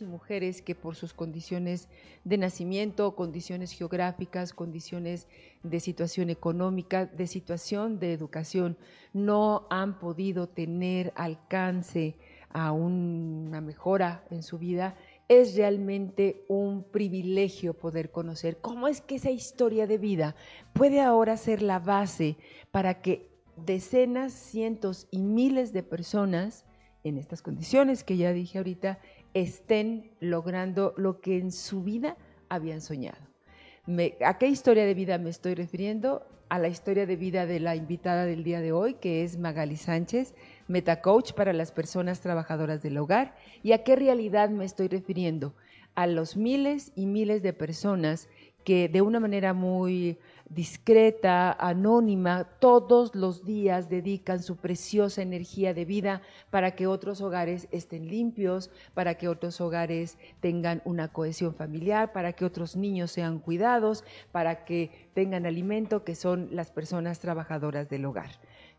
y mujeres que por sus condiciones de nacimiento, condiciones geográficas, condiciones de situación económica, de situación de educación, no han podido tener alcance a una mejora en su vida, es realmente un privilegio poder conocer cómo es que esa historia de vida puede ahora ser la base para que decenas, cientos y miles de personas en estas condiciones que ya dije ahorita estén logrando lo que en su vida habían soñado. ¿A qué historia de vida me estoy refiriendo? A la historia de vida de la invitada del día de hoy, que es Magali Sánchez, metacoach para las personas trabajadoras del hogar. ¿Y a qué realidad me estoy refiriendo? A los miles y miles de personas que de una manera muy discreta, anónima, todos los días dedican su preciosa energía de vida para que otros hogares estén limpios, para que otros hogares tengan una cohesión familiar, para que otros niños sean cuidados, para que tengan alimento, que son las personas trabajadoras del hogar.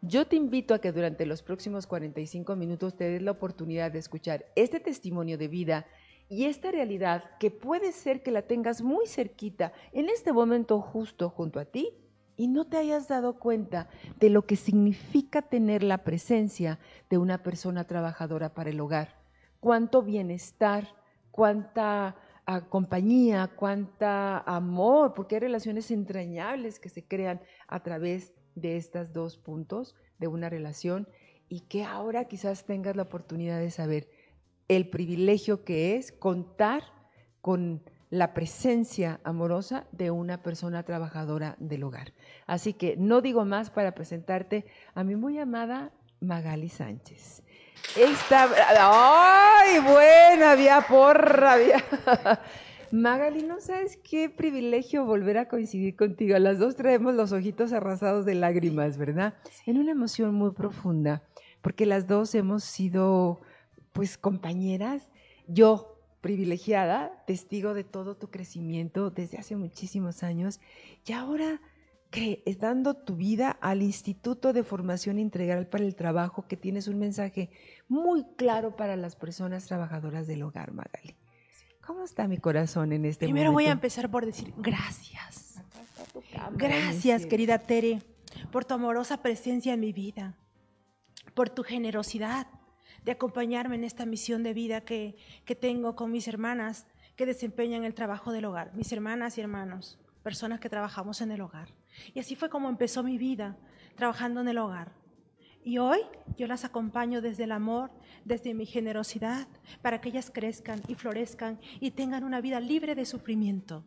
Yo te invito a que durante los próximos 45 minutos te des la oportunidad de escuchar este testimonio de vida y esta realidad que puede ser que la tengas muy cerquita en este momento justo junto a ti y no te hayas dado cuenta de lo que significa tener la presencia de una persona trabajadora para el hogar. Cuánto bienestar, cuánta ah, compañía, cuánta amor, porque hay relaciones entrañables que se crean a través de estos dos puntos de una relación y que ahora quizás tengas la oportunidad de saber el privilegio que es contar con la presencia amorosa de una persona trabajadora del hogar. Así que no digo más para presentarte a mi muy amada Magali Sánchez. Esta, ¡Ay, bueno! Había porra, había... Magali, no sabes qué privilegio volver a coincidir contigo. Las dos traemos los ojitos arrasados de lágrimas, ¿verdad? En una emoción muy profunda, porque las dos hemos sido pues compañeras, yo privilegiada, testigo de todo tu crecimiento desde hace muchísimos años y ahora que dando tu vida al Instituto de Formación Integral para el Trabajo, que tienes un mensaje muy claro para las personas trabajadoras del hogar, Magali. ¿Cómo está mi corazón en este momento? Primero voy a empezar por decir gracias. Gracias, querida Tere, por tu amorosa presencia en mi vida, por tu generosidad, de acompañarme en esta misión de vida que, tengo con mis hermanas que desempeñan el trabajo del hogar, mis hermanas y hermanos, personas que trabajamos en el hogar. Y así fue como empezó mi vida, trabajando en el hogar. Y hoy yo las acompaño desde el amor, desde mi generosidad, para que ellas crezcan y florezcan y tengan una vida libre de sufrimiento.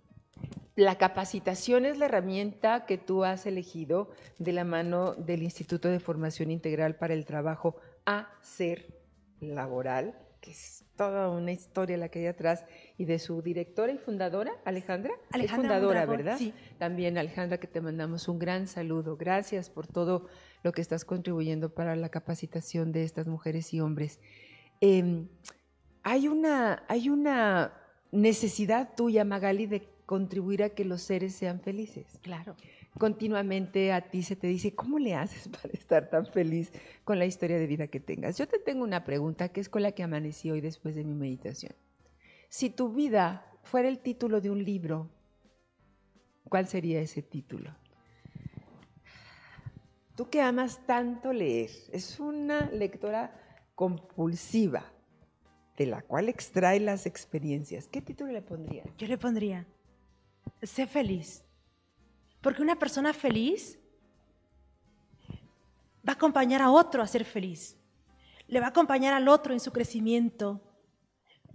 La capacitación es la herramienta que tú has elegido de la mano del Instituto de Formación Integral para el Trabajo a ser laboral, que es toda una historia la que hay atrás, y de su directora y fundadora, Alejandra. Alejandra fundadora, ¿verdad? Sí. También, Alejandra, que te mandamos un gran saludo. Gracias por todo lo que estás contribuyendo para la capacitación de estas mujeres y hombres. Em, hay, una, hay una necesidad tuya, Magali, de contribuir a que los seres sean felices. Claro continuamente a ti se te dice, ¿cómo le haces para estar tan feliz con la historia de vida que tengas? Yo te tengo una pregunta que es con la que amanecí hoy después de mi meditación. Si tu vida fuera el título de un libro, ¿cuál sería ese título? Tú que amas tanto leer, es una lectora compulsiva, de la cual extrae las experiencias. ¿Qué título le pondrías? Yo le pondría, sé feliz. Porque una persona feliz va a acompañar a otro a ser feliz. Le va a acompañar al otro en su crecimiento.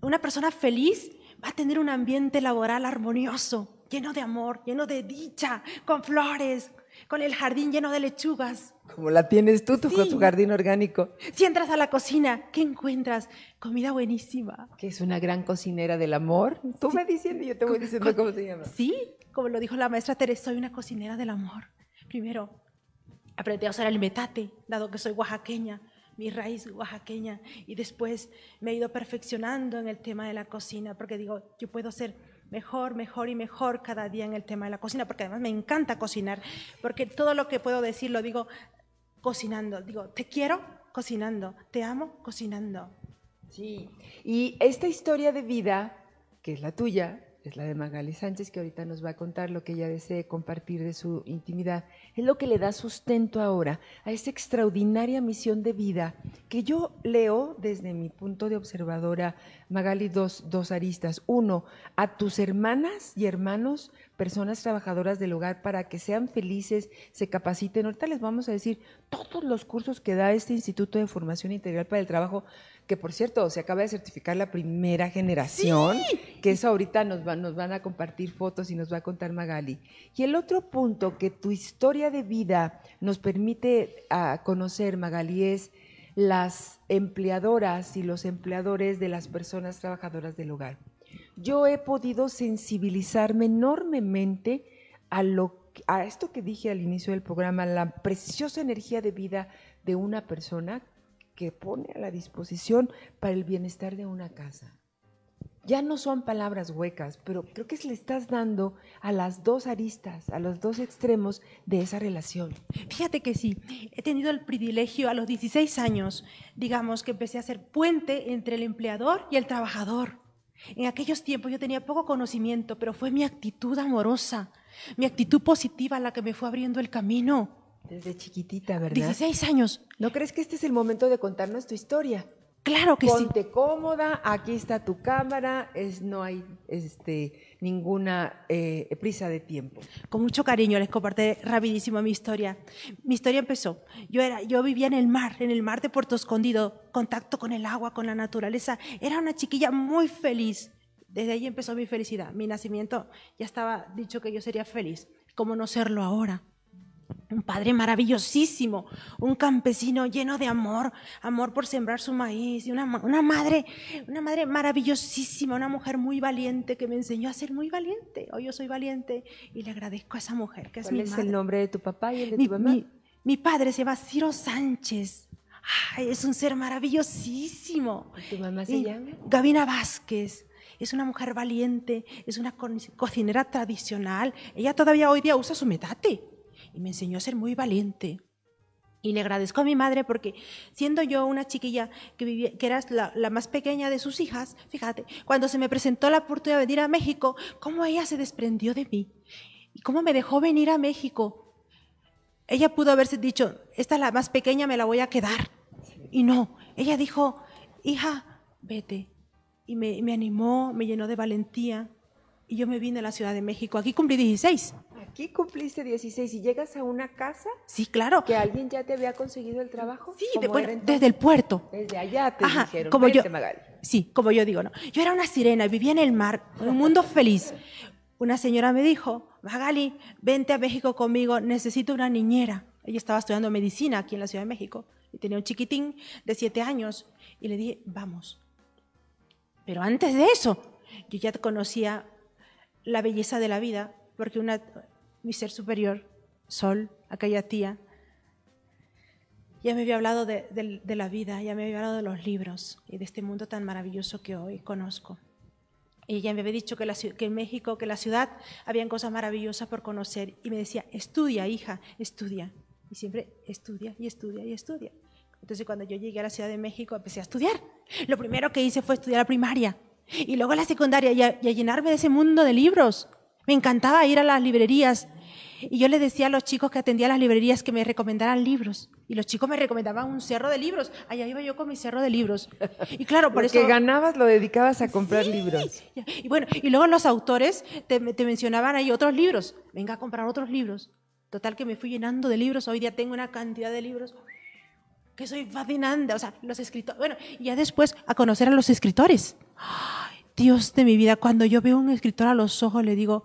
Una persona feliz va a tener un ambiente laboral armonioso, lleno de amor, lleno de dicha, con flores, con el jardín lleno de lechugas. Como la tienes tú, con tu jardín orgánico. Si entras a la cocina, ¿qué encuentras? Comida buenísima. Que es una gran cocinera del amor. Tú me diciendo y yo te voy diciendo cómo se llama. Sí, como lo dijo la maestra Teresa, soy una cocinera del amor. Primero, aprendí a usar el metate, dado que soy oaxaqueña, mi raíz oaxaqueña, y después me he ido perfeccionando en el tema de la cocina, porque digo, yo puedo ser mejor, mejor y mejor cada día en el tema de la cocina, porque además me encanta cocinar, porque todo lo que puedo decir lo digo cocinando. Digo, te quiero cocinando, te amo cocinando. Sí, y esta historia de vida, que es la tuya, es la de Magali Sánchez, que ahorita nos va a contar lo que ella desee compartir de su intimidad, es lo que le da sustento ahora a esa extraordinaria misión de vida que yo leo desde mi punto de observadora, Magali, dos, dos aristas. Uno, a tus hermanas y hermanos, personas trabajadoras del hogar, para que sean felices, se capaciten. Ahorita les vamos a decir todos los cursos que da este Instituto de Formación Integral para el Trabajo que por cierto se acaba de certificar la primera generación, que eso ahorita nos, nos van a compartir fotos y nos va a contar Magali. Y el otro punto que tu historia de vida nos permite a conocer, Magali, es las empleadoras y los empleadores de las personas trabajadoras del hogar. Yo he podido sensibilizarme enormemente a, lo, a esto que dije al inicio del programa, la preciosa energía de vida de una persona que pone a la disposición para el bienestar de una casa. Ya no son palabras huecas, pero creo que le estás dando a las dos aristas, a los dos extremos de esa relación. Fíjate que sí, he tenido el privilegio a los 16 años, digamos que empecé a ser puente entre el empleador y el trabajador. En aquellos tiempos yo tenía poco conocimiento, pero fue mi actitud amorosa, mi actitud positiva la que me fue abriendo el camino. Desde chiquitita, ¿verdad? 16 años. ¿No crees que este es el momento de contarnos tu historia? Claro que sí. Ponte cómoda, aquí está tu cámara, es, no hay este, ninguna eh, prisa de tiempo. Con mucho cariño les compartiré rapidísimo mi historia. Mi historia empezó. Yo, era, yo vivía en el mar, en el mar de Puerto Escondido, contacto con el agua, con la naturaleza. Era una chiquilla muy feliz. Desde ahí empezó mi felicidad. Mi nacimiento ya estaba dicho que yo sería feliz. ¿Cómo no serlo ahora? Un padre maravillosísimo, un campesino lleno de amor, amor por sembrar su maíz, y una, madre, una madre maravillosísima, una mujer muy valiente que me enseñó a ser muy valiente. Hoy yo soy valiente y le agradezco a esa mujer que es mi es madre. el nombre de tu papá y el de tu mamá? Mi, padre se llama Ciro Sánchez. es un ser maravillosísimo. ¿Tu mamá se llama? Gavina Vázquez es una mujer valiente, es una cocinera tradicional. Ella todavía hoy día usa su metate y me enseñó a ser muy valiente. Y le agradezco a mi madre porque siendo yo una chiquilla que, vivía, que era la, más pequeña de sus hijas, fíjate, cuando se me presentó la oportunidad de venir a México, cómo ella se desprendió de mí y cómo me dejó venir a México. Ella pudo haberse dicho, esta es la más pequeña, me la voy a quedar. Y no, ella dijo, hija, vete. Y me, me animó, me llenó de valentía. Y yo me vine a la Ciudad de México. Aquí cumplí 16. Aquí cumpliste 16 y llegas a una casa. Sí, claro. ¿Que alguien ya te había conseguido el trabajo? Sí, desde el puerto. Desde allá te dijeron, como yo, Sí, como yo digo, no. Yo era una sirena, vivía en el mar, en un mundo feliz. Una señora me dijo, Magali, vente a México conmigo, necesito una niñera. Ella estaba estudiando medicina aquí en la Ciudad de México y tenía un chiquitín de siete años. Y le dije, vamos. Pero antes de eso, yo ya conocía la belleza de la vida, porque una, mi ser superior, Sol, aquella tía, ya me había hablado de, la vida, ya me había hablado de los libros y de este mundo tan maravilloso que hoy conozco. Y ella me había dicho que, que en México, que en la ciudad, habían cosas maravillosas por conocer. Y me decía, estudia, hija, estudia. Y siempre estudia y estudia y estudia. Entonces cuando yo llegué a la Ciudad de México empecé a estudiar. Lo primero que hice fue estudiar la primaria. Y luego la secundaria y a llenarme de ese mundo de libros. Me encantaba ir a las librerías y yo le decía a los chicos que atendía a las librerías que me recomendaran libros. Y los chicos me recomendaban un cerro de libros. Allá iba yo con mi cerro de libros. Y claro, por lo eso... que ganabas lo dedicabas a comprar libros. Y bueno, y luego los autores te, te, mencionaban ahí otros libros. Venga a comprar otros libros. Total que me fui llenando de libros. Hoy día tengo una cantidad de libros que soy fascinante. O sea, los escritores... Bueno, y ya después a conocer a los escritores. Dios de mi vida, cuando yo veo a un escritor a los ojos, le digo,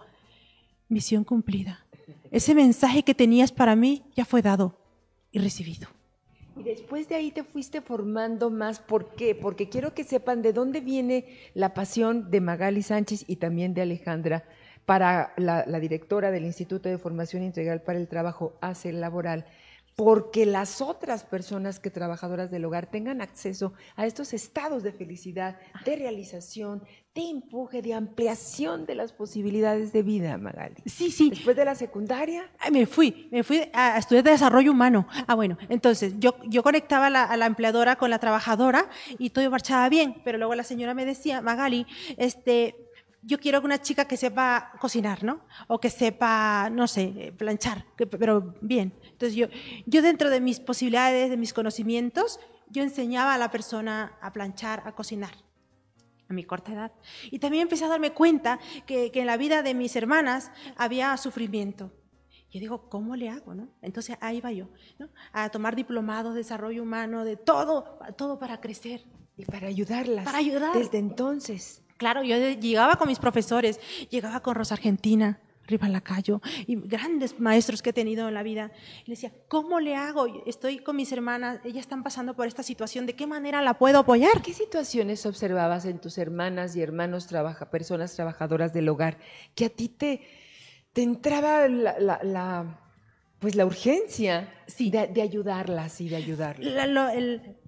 misión cumplida. Ese mensaje que tenías para mí ya fue dado y recibido. Y después de ahí te fuiste formando más. ¿Por qué? Porque quiero que sepan de dónde viene la pasión de Magali Sánchez y también de Alejandra para la, directora del Instituto de Formación Integral para el Trabajo, ACE Laboral. Porque las otras personas que trabajadoras del hogar tengan acceso a estos estados de felicidad, de realización, de empuje, de ampliación de las posibilidades de vida, Magali. Sí, sí. Después de la secundaria. me fui, me fui a estudiar desarrollo humano. Ah, bueno, entonces yo, yo conectaba a la empleadora con la trabajadora y todo marchaba bien, pero luego la señora me decía, Magali, este, yo quiero una chica que sepa cocinar, ¿no? O que sepa, no sé, planchar, pero bien. Entonces yo, yo dentro de mis posibilidades, de mis conocimientos, yo enseñaba a la persona a planchar, a cocinar a mi corta edad. Y también empecé a darme cuenta que, que en la vida de mis hermanas había sufrimiento. Yo digo, ¿cómo le hago? No? Entonces ahí va yo, ¿no? a tomar diplomados de desarrollo humano, de todo, todo para crecer. Y para ayudarlas. Para ayudar. Desde entonces. Claro, yo llegaba con mis profesores, llegaba con Rosa Argentina, Riva Lacayo, y grandes maestros que he tenido en la vida. Y decía, ¿cómo le hago? Estoy con mis hermanas, ellas están pasando por esta situación, ¿de qué manera la puedo apoyar? ¿Qué situaciones observabas en tus hermanas y hermanos, trabaja, personas trabajadoras del hogar, que a ti te entraba la pues la urgencia sí. de, ayudarlas y de ayudarlas. La,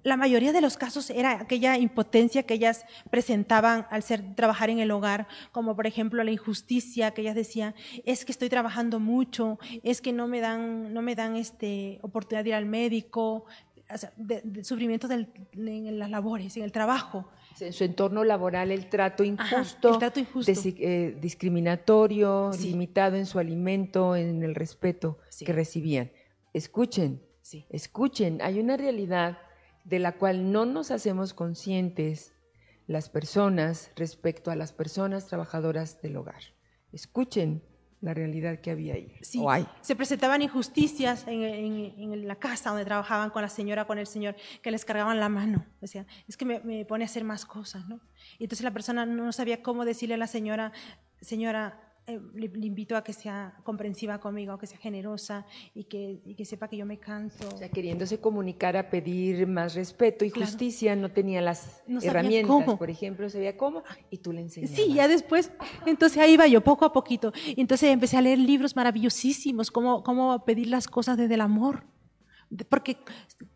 la, mayoría de los casos era aquella impotencia que ellas presentaban al ser trabajar en el hogar, como por ejemplo la injusticia que ellas decían, es que estoy trabajando mucho, es que no me dan, no me dan este, oportunidad de ir al médico, de, sufrimiento en las labores, en el trabajo en su entorno laboral el trato injusto, eh, discriminatorio, limitado en su alimento, en el respeto que recibían. Escuchen, escuchen, hay una realidad de la cual no nos hacemos conscientes las personas respecto a las personas trabajadoras del hogar. Escuchen la realidad que había ahí. Sí, se presentaban injusticias en, la casa donde trabajaban con la señora, con el señor, que les cargaban la mano. Decían, es que me, me pone a hacer más cosas, ¿no? Y entonces la persona no sabía cómo decirle a la señora, señora, eh, le, invito a que sea comprensiva conmigo, que sea generosa y que, que, sepa que yo me canso. O sea, queriéndose comunicar a pedir más respeto y justicia, no tenía las herramientas, por ejemplo, sabía cómo y tú le enseñabas. Sí, ya después, entonces ahí iba yo poco a poquito. Entonces empecé a leer libros maravillosísimos, cómo, cómo pedir las cosas desde el amor. Porque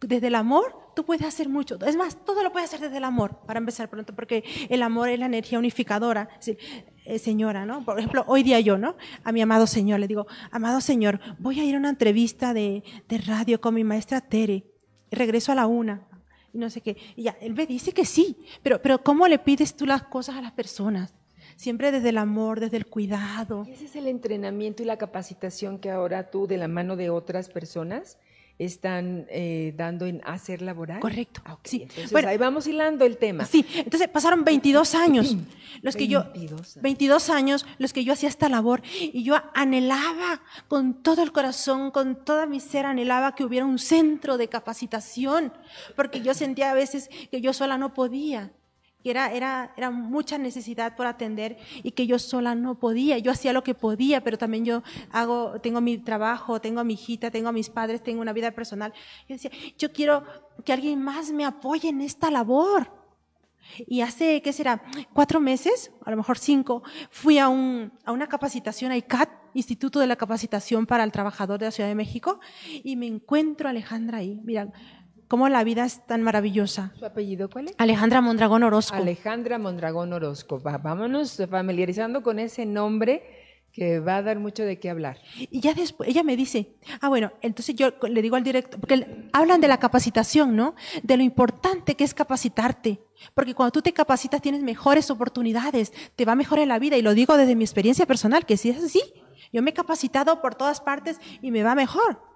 desde el amor tú puedes hacer mucho. Es más, todo lo puedes hacer desde el amor, para empezar pronto, porque el amor es la energía unificadora. Eh, señora, ¿no? Por ejemplo, hoy día yo, ¿no? A mi amado Señor le digo, amado Señor, voy a ir a una entrevista de, de radio con mi maestra Tere. regreso a la una. Y no sé qué. Y ya, él me dice que sí. Pero, pero ¿cómo le pides tú las cosas a las personas? Siempre desde el amor, desde el cuidado. ¿Y ese es el entrenamiento y la capacitación que ahora tú, de la mano de otras personas, están eh, dando en hacer laboral. Correcto. Ah, sí. bueno, ahí vamos hilando el tema. Sí, entonces pasaron 22 años, los que yo 22 años los que yo hacía esta labor y yo anhelaba con todo el corazón, con toda mi ser anhelaba que hubiera un centro de capacitación, porque yo sentía a veces que yo sola no podía que era, era, era mucha necesidad por atender y que yo sola no podía. Yo hacía lo que podía, pero también yo hago, tengo mi trabajo, tengo a mi hijita, tengo a mis padres, tengo una vida personal. Yo decía, yo quiero que alguien más me apoye en esta labor. Y hace, ¿qué será? Cuatro meses, a lo mejor cinco, fui a, un, a una capacitación a ICAT, Instituto de la Capacitación para el Trabajador de la Ciudad de México, y me encuentro a Alejandra ahí. Mira, cómo la vida es tan maravillosa. ¿Su apellido cuál es? Alejandra Mondragón Orozco. Alejandra Mondragón Orozco. vámonos familiarizando con ese nombre que va a dar mucho de qué hablar. Y ya después, ella me dice, ah, bueno, entonces yo le digo al director, porque hablan de la capacitación, ¿no? De lo importante que es capacitarte. Porque cuando tú te capacitas tienes mejores oportunidades, te va mejor en la vida. Y lo digo desde mi experiencia personal, que si es así. Yo me he capacitado por todas partes y me va mejor.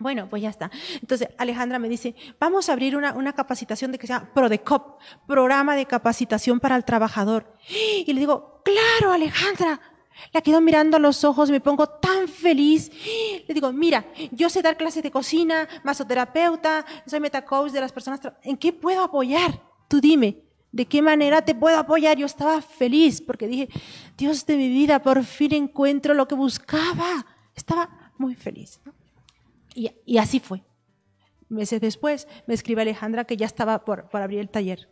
Bueno, pues ya está. Entonces Alejandra me dice, vamos a abrir una, una capacitación de que se llama PRODECOP, Programa de Capacitación para el Trabajador. Y le digo, claro, Alejandra. La quedo mirando a los ojos, me pongo tan feliz. Le digo, mira, yo sé dar clases de cocina, masoterapeuta, soy metacoach de las personas. ¿En qué puedo apoyar? Tú dime, ¿de qué manera te puedo apoyar? Yo estaba feliz porque dije, Dios de mi vida, por fin encuentro lo que buscaba. Estaba muy feliz. Y, así fue. Meses después me escribe Alejandra que ya estaba por, abrir el taller.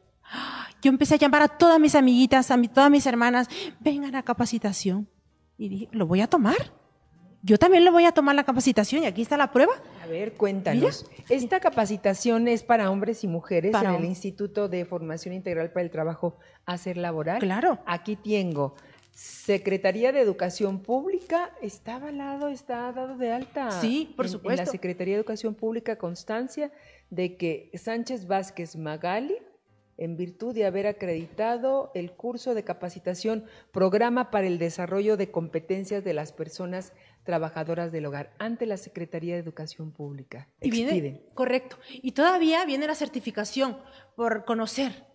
Yo empecé a llamar a todas mis amiguitas, a todas mis hermanas, vengan a capacitación. Y dije, lo voy a tomar. yo también le voy a tomar la capacitación y aquí está la prueba. A ver, cuéntanos. Esta capacitación es para hombres y mujeres en el Instituto de Formación Integral para el Trabajo Hacer Laboral. Claro. Aquí tengo Secretaría de Educación Pública, está avalado, está dado de alta. Sí, por supuesto. En la Secretaría de Educación Pública constancia de que Sánchez Vázquez Magali en virtud de haber acreditado el curso de capacitación Programa para el Desarrollo de Competencias de las Personas Trabajadoras del Hogar ante la Secretaría de Educación Pública. Y viene, correcto. Y todavía viene la certificación por conocer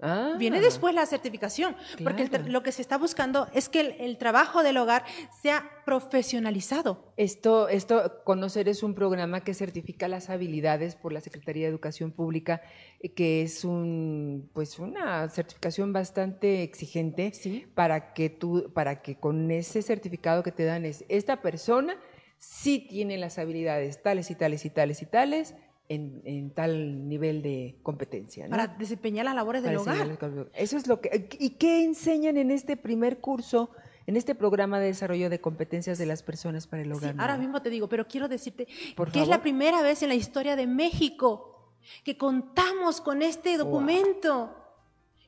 Ah. Viene después la certificación, porque lo que se está buscando es que el, trabajo del hogar sea profesionalizado. Esto, esto, Conocer es un programa que certifica las habilidades por la Secretaría de Educación Pública, eh, que es un, pues una certificación bastante exigente para que tú, para que con ese certificado que te dan es esta persona sí tiene las habilidades tales y tales y tales y tales en, tal nivel de competencia. Para desempeñar las labores del hogar. Eso es lo que. ¿Y qué enseñan en este primer curso? En este programa de desarrollo de competencias de las personas para el hogar. ahora mismo te digo, pero quiero decirte que es la primera vez en la historia de México que contamos con este documento.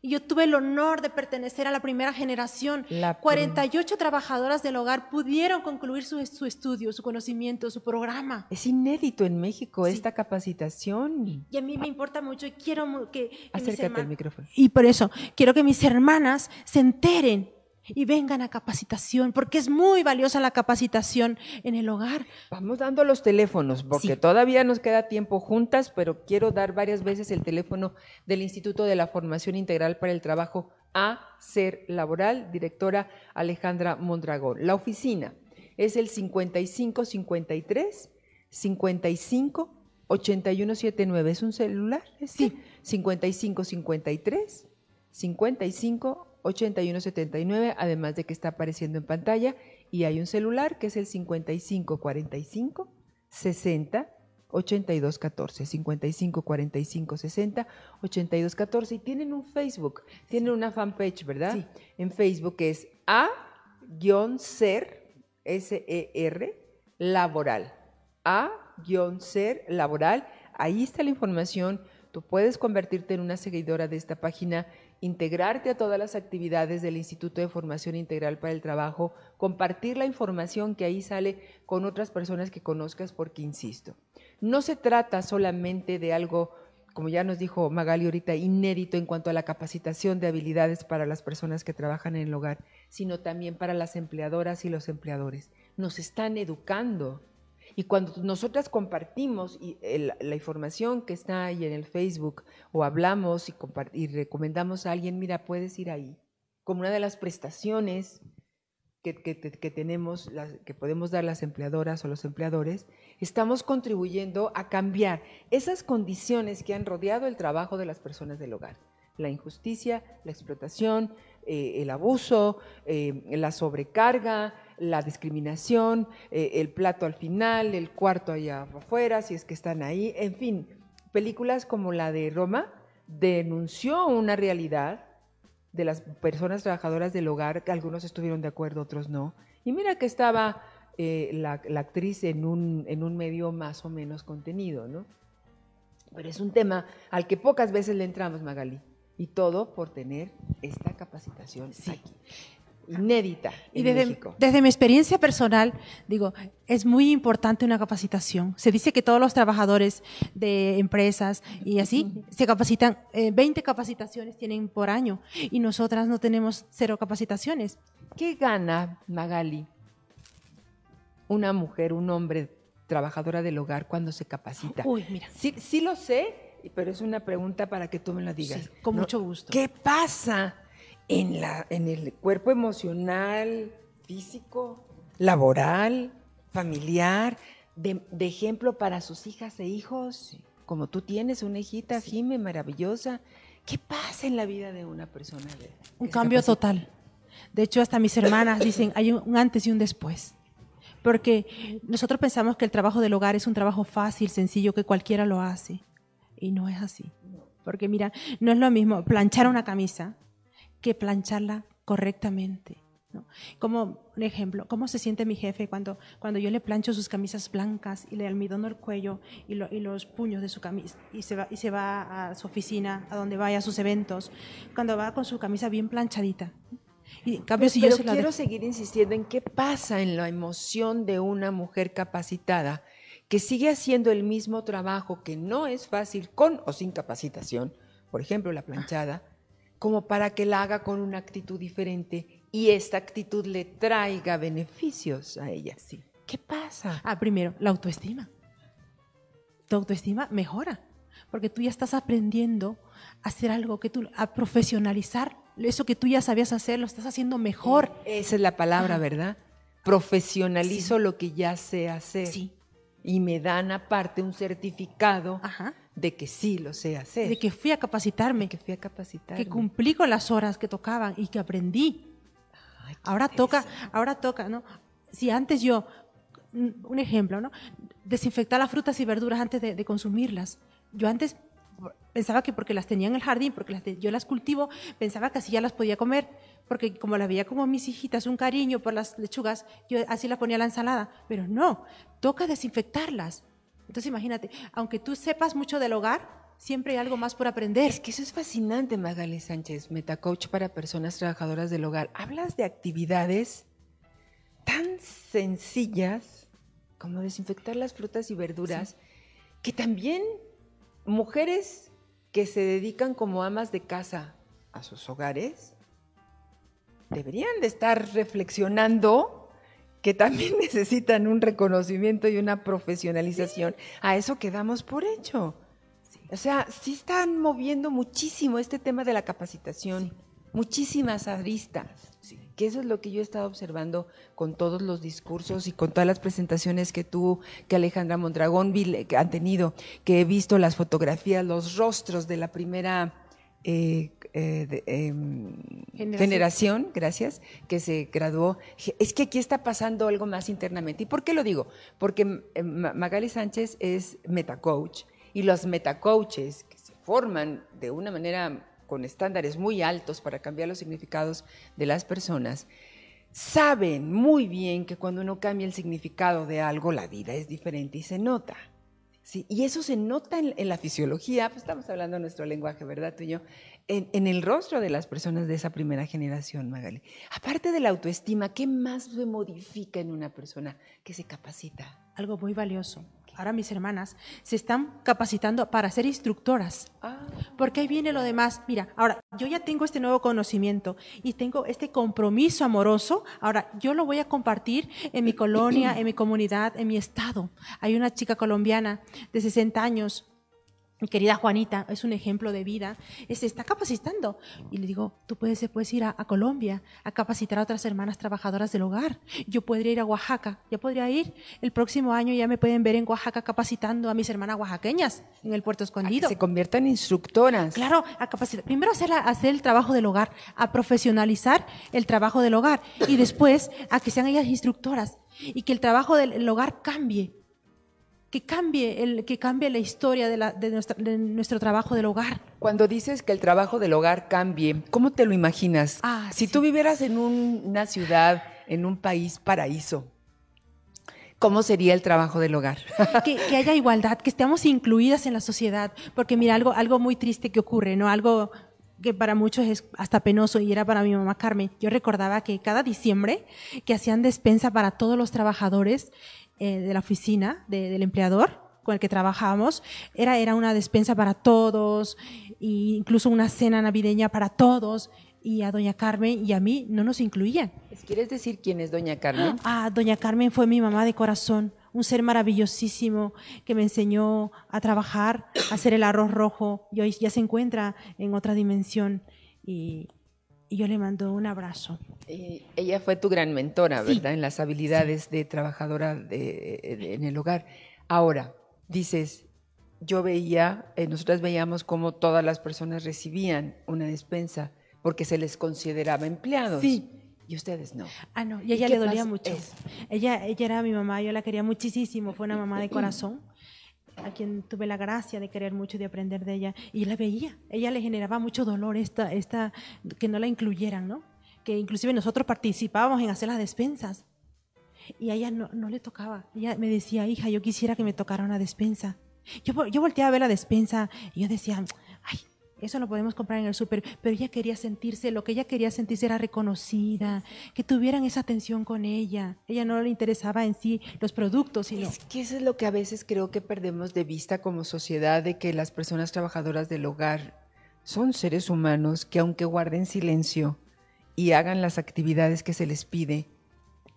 Y yo tuve el honor de pertenecer a la primera generación. 48 trabajadoras del hogar pudieron concluir su, estudio, su conocimiento, su programa. Es inédito en México esta capacitación. Y a mí me importa mucho y quiero que... Acércate al micrófono. Y por eso, quiero que mis hermanas se enteren y vengan a capacitación, porque es muy valiosa la capacitación en el hogar. Vamos dando los teléfonos, porque todavía nos queda tiempo juntas, pero quiero dar varias veces el teléfono del Instituto de la Formación Integral para el Trabajo a Ser Laboral, directora Alejandra Mondragón. La oficina es el 5553 55 8179. ¿Es un celular? Sí. 5553 55 8179, además de que está apareciendo en pantalla y hay un celular que es el 5545 60 82 14 55 45 60 82 14 y tienen un Facebook, tienen una fanpage, ¿verdad? Sí. En Facebook es a-ser S E R laboral. A-ser laboral. Ahí está la información. Tú puedes convertirte en una seguidora de esta página integrarte a todas las actividades del Instituto de Formación Integral para el Trabajo, compartir la información que ahí sale con otras personas que conozcas, porque, insisto, no se trata solamente de algo, como ya nos dijo Magali ahorita, inédito en cuanto a la capacitación de habilidades para las personas que trabajan en el hogar, sino también para las empleadoras y los empleadores. Nos están educando y cuando nosotras compartimos la información que está ahí en el Facebook o hablamos y, y, recomendamos a alguien, mira, puedes ir ahí, como una de las prestaciones que, que, tenemos, que podemos dar las empleadoras o los empleadores, estamos contribuyendo a cambiar esas condiciones que han rodeado el trabajo de las personas del hogar. La injusticia, la explotación, eh, el abuso, eh, la sobrecarga, la discriminación, eh, el plato al final, el cuarto allá afuera, si es que están ahí, en fin, películas como la de Roma denunció una realidad de las personas trabajadoras del hogar, que algunos estuvieron de acuerdo, otros no. Y mira que estaba eh, la, actriz en un, en un medio más o menos contenido, ¿no? Pero es un tema al que pocas veces le entramos, Magali. Y todo por tener esta capacitación aquí inédita y desde, Desde mi experiencia personal, digo, es muy importante una capacitación. Se dice que todos los trabajadores de empresas y así se capacitan, 20 eh, capacitaciones tienen por año y nosotras no tenemos cero capacitaciones. ¿Qué gana Magali una mujer, un hombre trabajadora del hogar cuando se capacita? Uy, mira. Sí, sí lo sé, pero es una pregunta para que tú me la digas. con mucho gusto. ¿Qué pasa? En, la, en el cuerpo emocional, físico, laboral, familiar, de, ejemplo para sus hijas e hijos, como tú tienes una hijita, Jime, maravillosa. ¿Qué pasa en la vida de una persona? un cambio total. De hecho, hasta mis hermanas dicen, hay un antes y un después. Porque nosotros pensamos que el trabajo del hogar es un trabajo fácil, sencillo, que cualquiera lo hace. Y no es así. Porque mira, no es lo mismo planchar una camisa que plancharla correctamente. Como un ejemplo, ¿cómo se siente mi jefe cuando, cuando yo le plancho sus camisas blancas y le almidono el cuello y, y los puños de su camisa y se, va, y se va a su oficina, a donde vaya, a sus eventos, cuando va con su camisa bien planchadita? Y, cambio, si yo quiero seguir insistiendo en qué pasa en la emoción de una mujer capacitada que sigue haciendo el mismo trabajo que no es fácil con o sin capacitación, por ejemplo la planchada, como para que la haga con una actitud diferente y esta actitud le traiga beneficios a ella. Sí. ¿Qué pasa? Ah, primero, la autoestima. Tu autoestima mejora, porque tú ya estás aprendiendo a hacer algo que tú, a profesionalizar eso que tú ya sabías hacer, lo estás haciendo mejor. Esa es la palabra, ¿verdad? Profesionalizo lo que ya sé hacer. Sí. Y me dan aparte un certificado de que sí lo sé hacer. De que fui a capacitarme. que fui a capacitarme. Que cumplí con las horas que tocaban y que aprendí. ahora toca, ahora toca, ¿no? Si antes yo, un ejemplo, ¿no? Desinfectar las frutas y verduras antes de, de consumirlas. Yo antes pensaba que porque las tenía en el jardín, porque yo las cultivo, pensaba que así ya las podía comer, porque como la veía como mis hijitas, un cariño por las lechugas, yo así la ponía a la ensalada, pero no, toca desinfectarlas. Entonces imagínate, aunque tú sepas mucho del hogar, siempre hay algo más por aprender. Es que eso es fascinante, Magali Sánchez, metacoach para personas trabajadoras del hogar. Hablas de actividades tan sencillas como desinfectar las frutas y verduras, que también mujeres que se dedican como amas de casa a sus hogares deberían de estar reflexionando que también necesitan un reconocimiento y una profesionalización. A eso quedamos por hecho. O sea, sí están moviendo muchísimo este tema de la capacitación, muchísimas aristas que eso es lo que yo he estado observando con todos los discursos y con todas las presentaciones que tú, que Alejandra Mondragón han tenido, que he visto las fotografías, los rostros de la primera eh, eh, em, generación. gracias, que se graduó. Es que aquí está pasando algo más internamente. ¿Y por qué lo digo? Porque eh, Magali Sánchez es metacoach y los metacoaches que se forman de una manera con estándares muy altos para cambiar los significados de las personas, saben muy bien que cuando uno cambia el significado de algo, la vida es diferente y se nota. ¿Sí? Y eso se nota en, la fisiología, pues estamos hablando nuestro lenguaje, ¿verdad? Tú y yo, en, en, el rostro de las personas de esa primera generación, Magali. Aparte de la autoestima, ¿qué más se modifica en una persona que se capacita? Algo muy valioso, ahora mis hermanas, se están capacitando para ser instructoras. Ah. Porque ahí viene lo demás. Mira, ahora yo ya tengo este nuevo conocimiento y tengo este compromiso amoroso. Ahora yo lo voy a compartir en mi colonia, en mi comunidad, en mi estado. Hay una chica colombiana de 60 años mi querida Juanita es un ejemplo de vida, se está capacitando. Y le digo, tú puedes, puedes ir a, Colombia a capacitar a otras hermanas trabajadoras del hogar. Yo podría ir a Oaxaca, ya podría ir. El próximo año ya me pueden ver en Oaxaca capacitando a mis hermanas oaxaqueñas en el puerto escondido. A que se conviertan en instructoras. Claro, a capacitar. Primero hacer, hacer el trabajo del hogar, a profesionalizar el trabajo del hogar y después a que sean ellas instructoras y que el trabajo del hogar cambie que cambie, el, que cambie la historia de, la, de, nuestro trabajo del hogar. Cuando dices que el trabajo del hogar cambie, ¿cómo te lo imaginas? Ah, si tú vivieras en una ciudad, en un país paraíso, ¿cómo sería el trabajo del hogar? Que, haya igualdad, que estemos incluidas en la sociedad, porque mira, algo, algo muy triste que ocurre, ¿no? Algo que para muchos es hasta penoso y era para mi mamá Carmen. Yo recordaba que cada diciembre que hacían despensa para todos los trabajadores, eh, de la oficina del empleador con el que trabajábamos, era, era una despensa para todos, e incluso una cena navideña para todos, y a doña Carmen y a mí no nos incluían. ¿Quieres decir quién es doña Carmen? Ah, doña Carmen fue mi mamá de corazón, un ser maravillosísimo que me enseñó a trabajar, a hacer el arroz rojo, y hoy ya se encuentra en otra dimensión. Y, y yo le mando un abrazo. ella fue tu gran mentora, ¿verdad? En las habilidades de trabajadora en el hogar. Ahora, dices, yo veía, eh, nosotras veíamos cómo todas las personas recibían una despensa porque se les consideraba empleados. Sí. Y ustedes no. Ah, no, y a ella le dolía mucho. Ella, ella era mi mamá, yo la quería muchísimo, fue una mamá de corazón a quien tuve la gracia de querer mucho y de aprender de ella, y la veía. Ella le generaba mucho dolor esta, esta, que no la incluyeran, ¿no? que inclusive nosotros participábamos en hacer las despensas. Y a ella no, no le tocaba. Ella me decía, hija, yo quisiera que me tocara una despensa. Yo, yo volteaba a ver la despensa y yo decía, eso lo podemos comprar en el súper, pero ella quería sentirse, lo que ella quería sentirse era reconocida, que tuvieran esa atención con ella. Ella no le interesaba en sí los productos, sino... Es que eso es lo que a veces creo que perdemos de vista como sociedad, de que las personas trabajadoras del hogar son seres humanos que aunque guarden silencio y hagan las actividades que se les pide,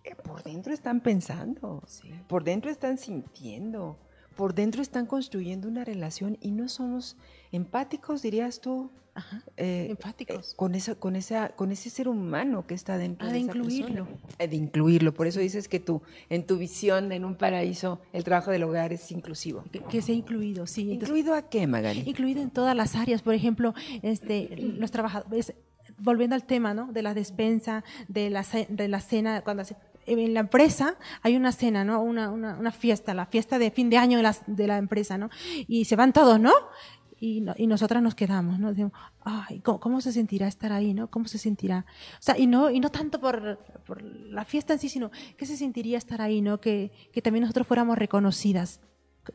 eh, por dentro están pensando, por dentro están sintiendo por dentro están construyendo una relación y no somos empáticos, dirías tú. Ajá, eh, empáticos. Eh, con, esa, con, esa, con ese ser humano que está dentro ah, de, incluirlo. Eh, de incluirlo. Por eso dices que tú, en tu visión, en un paraíso, el trabajo del hogar es inclusivo. Que, sea incluido, sí. ¿Incluido a qué, Magali? Incluido en todas las áreas. Por ejemplo, este, los trabajadores volviendo al tema, ¿no? De la despensa, de la, de la cena, cuando hace, en la empresa hay una cena, ¿no? Una, una, una, fiesta, la fiesta de fin de año de la, de la empresa, ¿no? Y se van todos, ¿no? Y, y, nosotras nos quedamos, ¿no? Decimos, ay, ¿cómo, se sentirá estar ahí, ¿no? ¿Cómo se sentirá? O sea, y no, y no tanto por, por la fiesta en sí, sino qué se sentiría estar ahí, ¿no? Que, que también nosotros fuéramos reconocidas.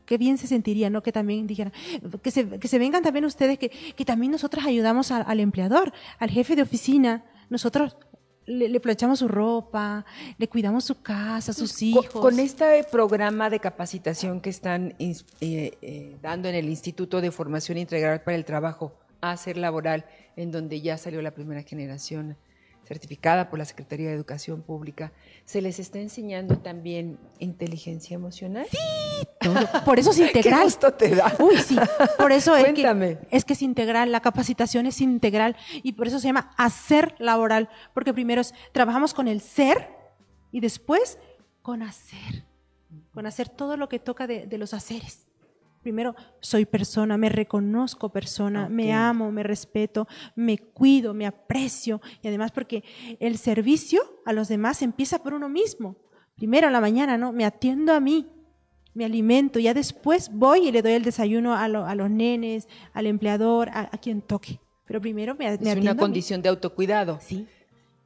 Qué bien se sentiría, ¿no? Que también dijeran, que se, que se vengan también ustedes, que, que también nosotras ayudamos al empleador, al jefe de oficina. Nosotros le, planchamos su ropa, le cuidamos su casa, sus hijos. Con, este programa de capacitación que están eh, eh, dando en el Instituto de Formación Integral para el Trabajo, a hacer laboral, en donde ya salió la primera generación certificada por la Secretaría de Educación Pública, se les está enseñando también inteligencia emocional. Sí, por eso es integral. ¿Qué te da? Uy, sí, por eso es que, es que es integral, la capacitación es integral y por eso se llama hacer laboral, porque primero es, trabajamos con el ser y después con hacer, con hacer todo lo que toca de, de los haceres primero soy persona, me reconozco persona, me amo, me respeto, me cuido, me aprecio y además porque el servicio a los demás empieza por uno mismo. Primero en la mañana, ¿no? Me atiendo a mí, me alimento, ya después voy y le doy el desayuno a, los nenes, al empleador, a, quien toque. Pero primero me, me es una condición de autocuidado. Sí.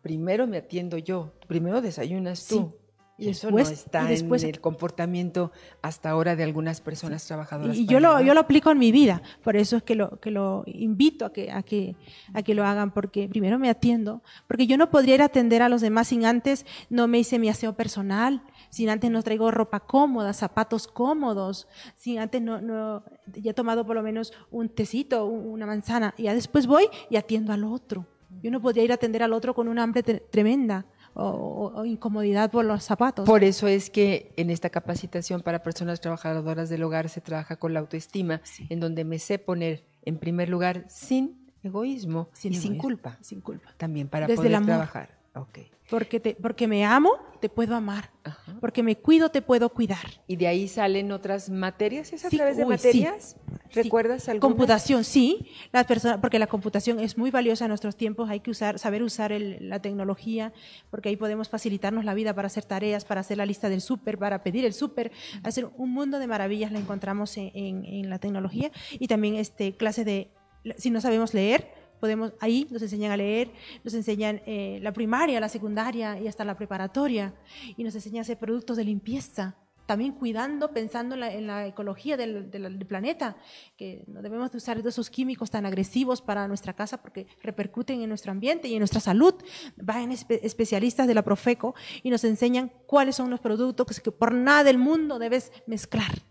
Primero me atiendo yo, primero desayunas tú. Y eso no está en el comportamiento hasta ahora de algunas personas trabajadoras. Y, yo lo, yo lo aplico en mi vida, por eso es que lo, que lo invito a que, a, que, a que lo hagan, porque primero me atiendo, porque yo no podría ir a atender a los demás sin antes no me hice mi aseo personal, sin antes no traigo ropa cómoda, zapatos cómodos, sin antes no, no ya he tomado por lo menos un tecito, una manzana, y ya después voy y atiendo al otro. Yo no podría ir a atender al otro con una hambre tremenda o, incomodidad por los zapatos. Por eso es que en esta capacitación para personas trabajadoras del hogar se trabaja con la autoestima, en donde me sé poner en primer lugar sin egoísmo y sin culpa. Sin culpa. También para poder trabajar. Okay. Porque, te, porque me amo, te puedo amar. Porque me cuido, te puedo cuidar. ¿Y de ahí salen otras materias? ¿Es a través de materias? ¿Recuerdas algo? Computación, sí. Las personas, porque la computación es muy valiosa en nuestros tiempos. Hay que usar, saber usar la tecnología, porque ahí podemos facilitarnos la vida para hacer tareas, para hacer la lista del súper, para pedir el súper. Hacer un mundo de maravillas la encontramos en, en, la tecnología. Y también este, clase de, si no sabemos leer, podemos, ahí nos enseñan a leer, nos enseñan eh, la primaria, la secundaria y hasta la preparatoria, y nos enseñan a hacer productos de limpieza, también cuidando, pensando en la, ecología del, planeta, que no debemos de usar esos químicos tan agresivos para nuestra casa porque repercuten en nuestro ambiente y en nuestra salud. Van especialistas de la Profeco y nos enseñan cuáles son los productos que por nada del mundo debes mezclar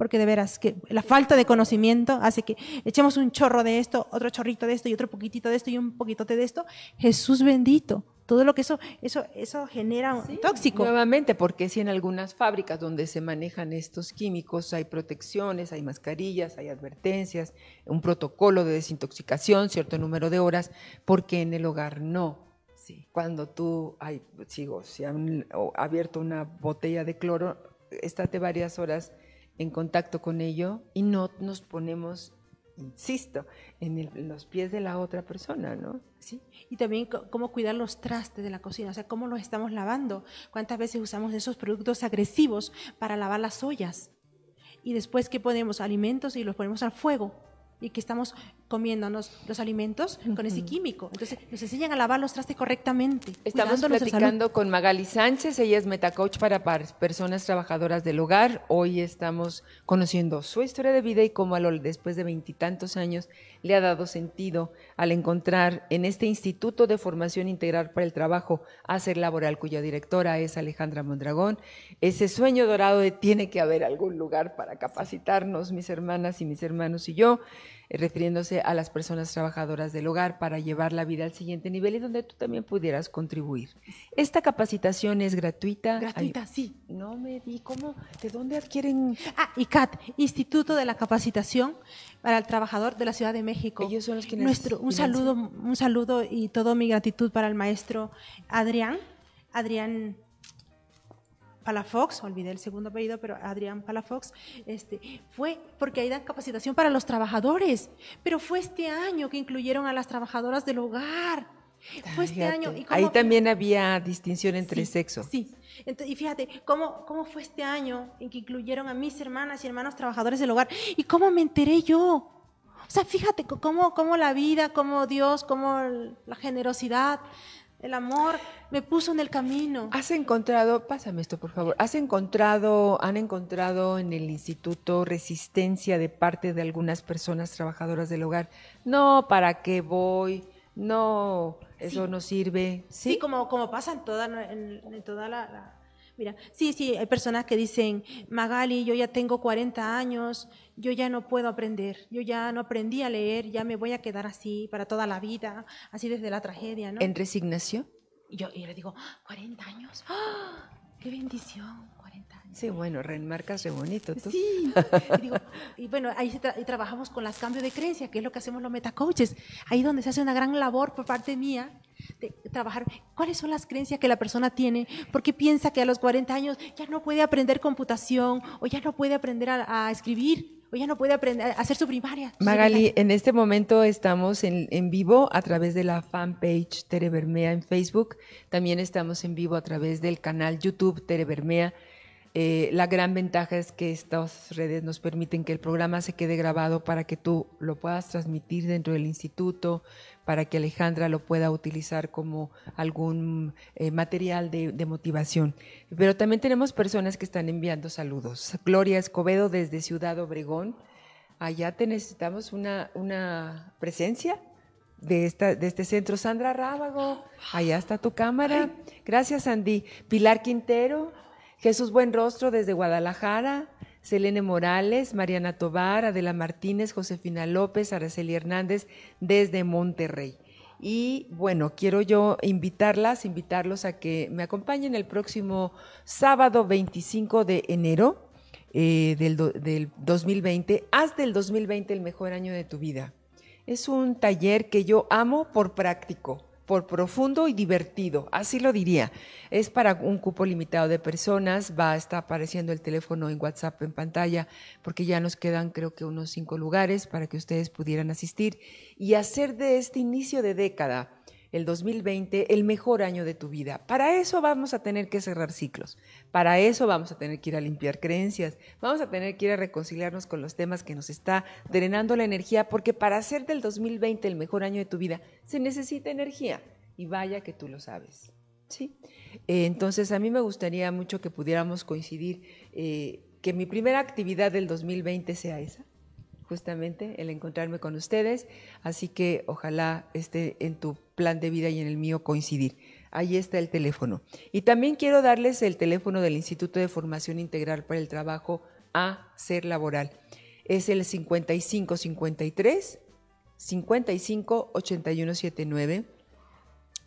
porque de veras que la falta de conocimiento hace que echemos un chorro de esto, otro chorrito de esto y otro poquitito de esto y un poquito de esto. Jesús bendito. Todo lo que eso, eso, eso genera un tóxico. Nuevamente, porque si en algunas fábricas donde se manejan estos químicos hay protecciones, hay mascarillas, hay advertencias, un protocolo de desintoxicación, cierto número de horas, porque en el hogar no. Sí. Cuando tú, ay, sigo, si han abierto una botella de cloro, estate varias horas en contacto con ello y no nos ponemos, insisto, en, los pies de la otra persona, ¿no? Sí, y también cómo cuidar los trastes de la cocina, o sea, cómo los estamos lavando, cuántas veces usamos esos productos agresivos para lavar las ollas y después que ponemos alimentos y los ponemos al fuego y que estamos comiéndonos los alimentos con ese químico. Entonces, nos enseñan a lavar los trastes correctamente. Estamos platicando con Magali Sánchez, ella es metacoach para personas trabajadoras del hogar. Hoy estamos conociendo su historia de vida y cómo a lo, después de veintitantos años le ha dado sentido al encontrar en este Instituto de Formación Integral para el Trabajo Hacer Laboral, cuya directora es Alejandra Mondragón, ese sueño dorado de tiene que haber algún lugar para capacitarnos, mis hermanas y mis hermanos y yo. Eh, refiriéndose a las personas trabajadoras del hogar para llevar la vida al siguiente nivel y donde tú también pudieras contribuir. Esta capacitación es gratuita. Gratuita, sí. No me di cómo, ¿de dónde adquieren? Ah, ICAT, Instituto de la Capacitación para el Trabajador de la Ciudad de México. Ellos son los que Nuestro, un saludo, un saludo y toda mi gratitud para el maestro Adrián, Adrián Palafox, olvidé el segundo apellido, pero Adrián Palafox, este, fue porque ahí dan capacitación para los trabajadores, pero fue este año que incluyeron a las trabajadoras del hogar. Fue este año. ahí también había distinción entre sexos. Sí. y fíjate, ¿cómo, ¿cómo fue este año en que incluyeron a mis hermanas y hermanos trabajadores del hogar? ¿Y cómo me enteré yo? O sea, fíjate cómo, cómo la vida, cómo Dios, cómo la generosidad el amor me puso en el camino. ¿Has encontrado, pásame esto por favor, has encontrado, han encontrado en el instituto resistencia de parte de algunas personas trabajadoras del hogar? No, ¿para qué voy? No, eso no sirve. Sí, como, como pasa en toda, en, toda la Mira, sí, sí, hay personas que dicen, Magali, yo ya tengo 40 años, yo ya no puedo aprender, yo ya no aprendí a leer, ya me voy a quedar así para toda la vida, así desde la tragedia, ¿no? ¿En resignación? Y yo, y le digo, 40 años, ¡Ah! ¡qué bendición! 40 años. Sí, bueno, reenmarcas re bonito. ¿tú? Sí, y, digo, y bueno, ahí trabajamos con las cambios de creencia, que es lo que hacemos los metacoaches, ahí donde se hace una gran labor por parte mía de trabajar cuáles son las creencias que la persona tiene, porque piensa que a los 40 años ya no puede aprender computación o ya no puede aprender a, escribir o ya no puede aprender a hacer su primaria. Magali, en este momento estamos en, en, vivo a través de la fanpage Tere Bermea en Facebook, también estamos en vivo a través del canal YouTube Tere Bermea. Eh, la gran ventaja es que estas redes nos permiten que el programa se quede grabado para que tú lo puedas transmitir dentro del instituto, para que Alejandra lo pueda utilizar como algún eh, material de, motivación. Pero también tenemos personas que están enviando saludos. Gloria Escobedo desde Ciudad Obregón. Allá te necesitamos una, una presencia de, esta, de este centro. Sandra Rábago, allá está tu cámara. Gracias, Andy. Pilar Quintero, Jesús Buenrostro desde Guadalajara. Selene Morales, Mariana Tobar, Adela Martínez, Josefina López, Araceli Hernández desde Monterrey. Y bueno, quiero yo invitarlas, invitarlos a que me acompañen el próximo sábado 25 de enero eh, del, del 2020. Haz del 2020 el mejor año de tu vida. Es un taller que yo amo por práctico por profundo y divertido, así lo diría. Es para un cupo limitado de personas, va a estar apareciendo el teléfono en WhatsApp en pantalla, porque ya nos quedan creo que unos cinco lugares para que ustedes pudieran asistir y hacer de este inicio de década el 2020 el mejor año de tu vida. Para eso vamos a tener que cerrar ciclos, para eso vamos a tener que ir a limpiar creencias, vamos a tener que ir a reconciliarnos con los temas que nos está drenando la energía, porque para hacer del 2020 el mejor año de tu vida se necesita energía y vaya que tú lo sabes. ¿sí? Eh, entonces a mí me gustaría mucho que pudiéramos coincidir, eh, que mi primera actividad del 2020 sea esa justamente el encontrarme con ustedes, así que ojalá esté en tu plan de vida y en el mío coincidir. Ahí está el teléfono. Y también quiero darles el teléfono del Instituto de Formación Integral para el Trabajo a Ser Laboral. Es el 5553 55 8179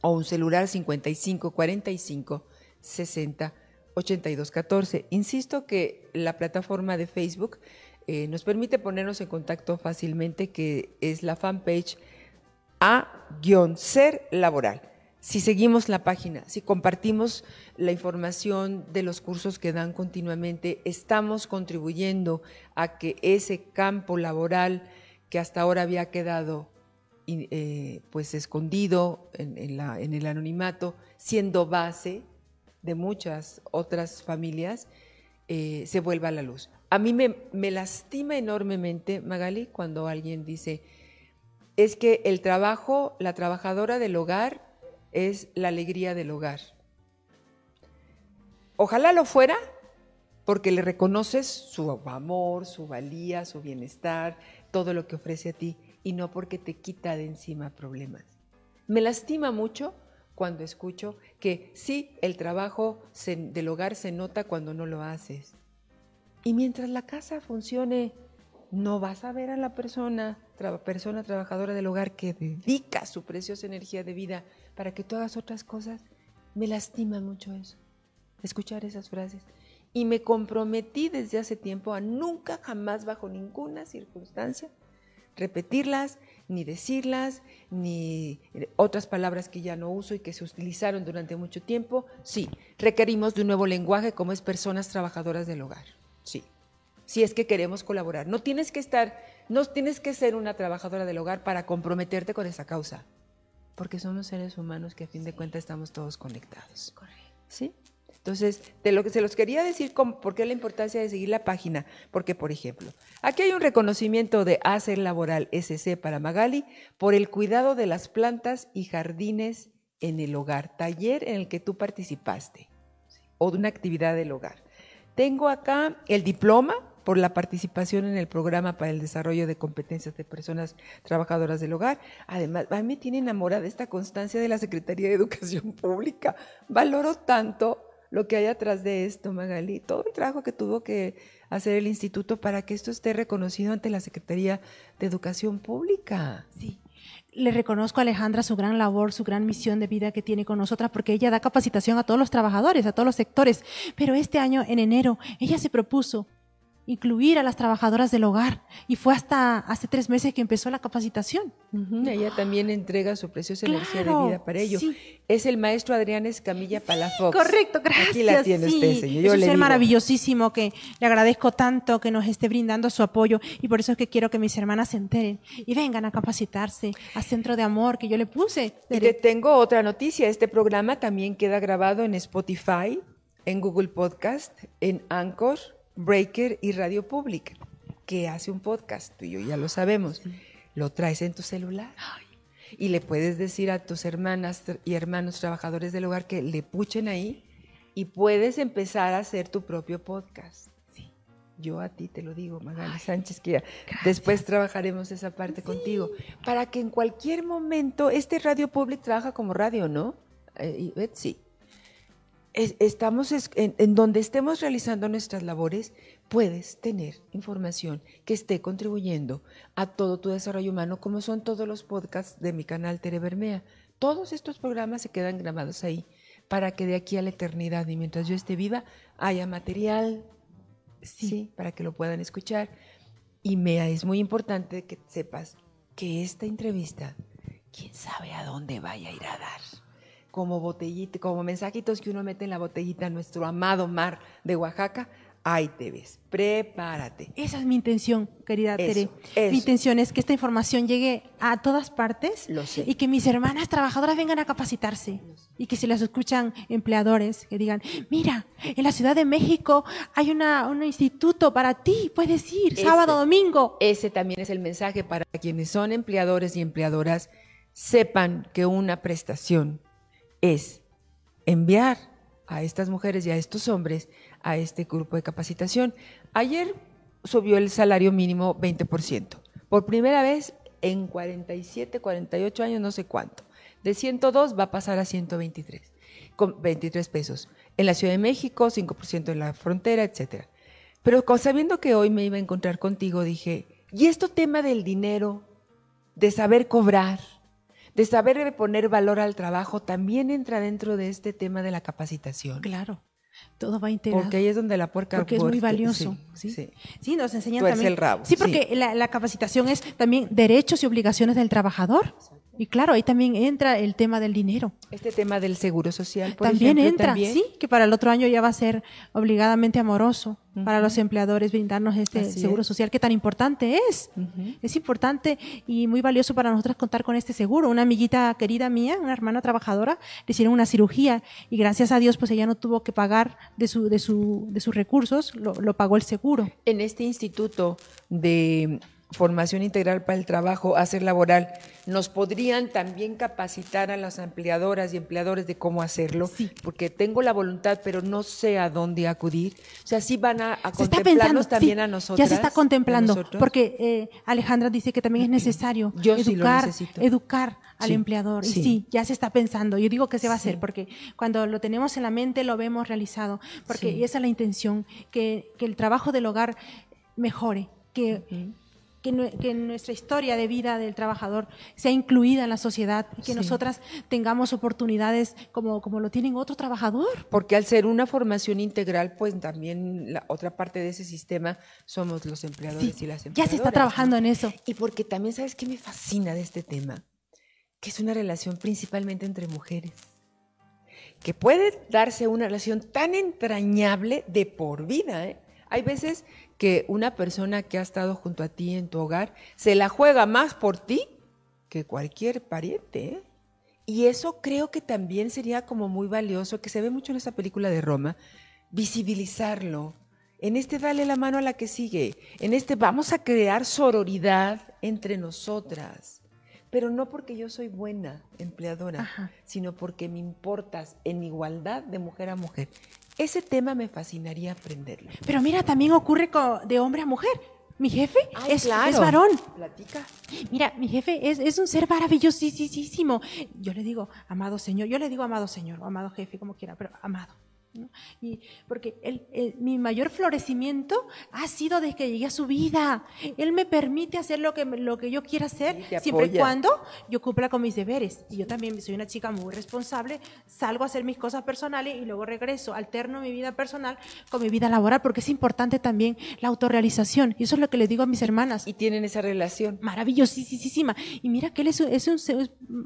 o un celular 5545 60 8214. Insisto que la plataforma de Facebook eh, nos permite ponernos en contacto fácilmente, que es la fanpage A-Ser Laboral. Si seguimos la página, si compartimos la información de los cursos que dan continuamente, estamos contribuyendo a que ese campo laboral que hasta ahora había quedado eh, pues escondido en, en el anonimato, siendo base de muchas otras familias, eh, se vuelva a la luz. A mí me, me lastima enormemente, Magali, cuando alguien dice, es que el trabajo, la trabajadora del hogar es la alegría del hogar. Ojalá lo fuera, porque le reconoces su amor, su valía, su bienestar, todo lo que ofrece a ti, y no porque te quita de encima problemas. Me lastima mucho cuando escucho que sí, el trabajo del hogar se nota cuando no lo haces. Y mientras la casa funcione, no vas a ver a la persona, persona trabajadora del hogar que dedica su preciosa energía de vida para que tú hagas otras cosas. Me lastima mucho eso, escuchar esas frases. Y me comprometí desde hace tiempo a nunca, jamás, bajo ninguna circunstancia, repetirlas, ni decirlas, ni otras palabras que ya no uso y que se utilizaron durante mucho tiempo. Sí, requerimos de un nuevo lenguaje como es personas trabajadoras del hogar. Sí, si es que queremos colaborar. No tienes que estar, no tienes que ser una trabajadora del hogar para comprometerte con esa causa, porque somos seres humanos que a fin de cuentas estamos todos conectados. Correcto. ¿Sí? Entonces, de lo que se los quería decir, ¿por qué la importancia de seguir la página? Porque, por ejemplo, aquí hay un reconocimiento de Hacer Laboral SC para Magali por el cuidado de las plantas y jardines en el hogar, taller en el que tú participaste, o de una actividad del hogar. Tengo acá el diploma por la participación en el programa para el desarrollo de competencias de personas trabajadoras del hogar. Además, a mí me tiene enamorada esta constancia de la Secretaría de Educación Pública. Valoro tanto lo que hay atrás de esto, Magali, todo el trabajo que tuvo que hacer el instituto para que esto esté reconocido ante la Secretaría de Educación Pública. Sí. Le reconozco a Alejandra su gran labor, su gran misión de vida que tiene con nosotras, porque ella da capacitación a todos los trabajadores, a todos los sectores. Pero este año, en enero, ella se propuso incluir a las trabajadoras del hogar. Y fue hasta hace tres meses que empezó la capacitación. Ella también entrega su preciosa energía de vida para ello. Es el maestro Adrián Escamilla Palafox. Correcto, gracias. Aquí la tiene usted, señor. es un ser maravillosísimo que le agradezco tanto que nos esté brindando su apoyo y por eso es que quiero que mis hermanas se enteren y vengan a capacitarse a Centro de Amor que yo le puse. Y le tengo otra noticia. Este programa también queda grabado en Spotify, en Google Podcast, en Anchor Breaker y Radio Public, que hace un podcast, tú y yo ya lo sabemos, lo traes en tu celular. Y le puedes decir a tus hermanas y hermanos trabajadores del hogar que le puchen ahí y puedes empezar a hacer tu propio podcast. Yo a ti te lo digo, Magali Sánchez, que después trabajaremos esa parte contigo, para que en cualquier momento, este Radio Public trabaja como radio, ¿no? Eh, sí, estamos en, donde estemos realizando nuestras labores, puedes tener información que esté contribuyendo a todo tu desarrollo humano, como son todos los podcasts de mi canal Tere Bermea. Todos estos programas se quedan grabados ahí para que de aquí a la eternidad y mientras yo esté viva haya material, sí, para que lo puedan escuchar. Y me es muy importante que sepas que esta entrevista, quién sabe a dónde vaya a ir a dar como botellita, como mensajitos que uno mete en la botellita nuestro amado mar de Oaxaca, ahí te ves. Prepárate. Esa es mi intención, querida Tere. Mi intención es que esta información llegue a todas partes y que mis hermanas trabajadoras vengan a capacitarse y que si las escuchan empleadores que digan, mira, en la Ciudad de México hay una, un instituto para ti, puedes ir, sábado, domingo. Ese también es el mensaje para quienes son empleadores y empleadoras, sepan que una prestación es enviar a estas mujeres y a estos hombres a este grupo de capacitación. Ayer subió el salario mínimo 20%. Por primera vez en 47, 48 años, no sé cuánto. De 102 va a pasar a 123, con 23 pesos. En la Ciudad de México, 5% en la frontera, etc. Pero sabiendo que hoy me iba a encontrar contigo, dije, ¿y esto tema del dinero, de saber cobrar, de saber poner valor al trabajo también entra dentro de este tema de la capacitación. Claro. Todo va integrado. Porque ahí es donde la puerca Porque es muy valioso. Sí, sí. sí. nos enseñan también. el rabo. Sí, porque La, capacitación es también derechos y obligaciones del trabajador. Y claro, ahí también entra el tema del dinero. Este tema del seguro social, por también ejemplo, entra, sí, que para el otro año ya va a ser obligadamente amoroso para los empleadores brindarnos este seguro social que tan importante es. Es importante y muy valioso para nosotros contar con este seguro. Una amiguita querida mía, una hermana trabajadora, le hicieron una cirugía y gracias a Dios pues ella no tuvo que pagar de su de su de sus recursos, lo, lo pagó el seguro. En este instituto de formación integral para el trabajo, hacer laboral, nos podrían también capacitar a las empleadoras y empleadores de cómo hacerlo, porque tengo la voluntad, pero no sé a dónde acudir. O sea, sí van a, contemplarnos también a nosotros. Ya se está contemplando, porque eh, Alejandra dice que también es necesario educar, educar al empleador. Y sí, ya se está pensando. Yo digo que se va a hacer, porque cuando lo tenemos en la mente lo vemos realizado, porque esa es la intención, que, el trabajo del hogar mejore, que que, nuestra historia de vida del trabajador sea incluida en la sociedad y que nosotras tengamos oportunidades como, como lo tienen otro trabajador. Porque al ser una formación integral, pues también la otra parte de ese sistema somos los empleadores y las empleadoras. Ya se está trabajando en eso. Y porque también, ¿sabes qué me fascina de este tema? Que es una relación principalmente entre mujeres que puede darse una relación tan entrañable de por vida. ¿eh? Hay veces que una persona que ha estado junto a ti en tu hogar se la juega más por ti que cualquier pariente. ¿eh? Y eso creo que también sería como muy valioso, que se ve mucho en esta película de Roma, visibilizarlo. En este dale la mano a la que sigue. En este vamos a crear sororidad entre nosotras. Pero no porque yo soy buena empleadora, sino porque me importas en igualdad de mujer a mujer. Ese tema me fascinaría aprenderlo. Pero mira, también ocurre de hombre a mujer. Mi jefe es, varón. Platica. Mira, mi jefe es, es un ser maravillosísimo. Yo le digo, amado Señor, yo le digo amado Señor, o amado jefe, como quiera, pero amado. Y porque el, mi mayor florecimiento ha sido desde que llegué a su vida. Él me permite hacer lo que, lo que yo quiera hacer, siempre y cuando yo cumpla con mis deberes. Y yo también soy una chica muy responsable, salgo a hacer mis cosas personales y luego regreso, alterno mi vida personal con mi vida laboral, porque es importante también la autorrealización. Y eso es lo que les digo a mis hermanas. Y tienen esa relación. Maravillosísima. Y mira que él es, es un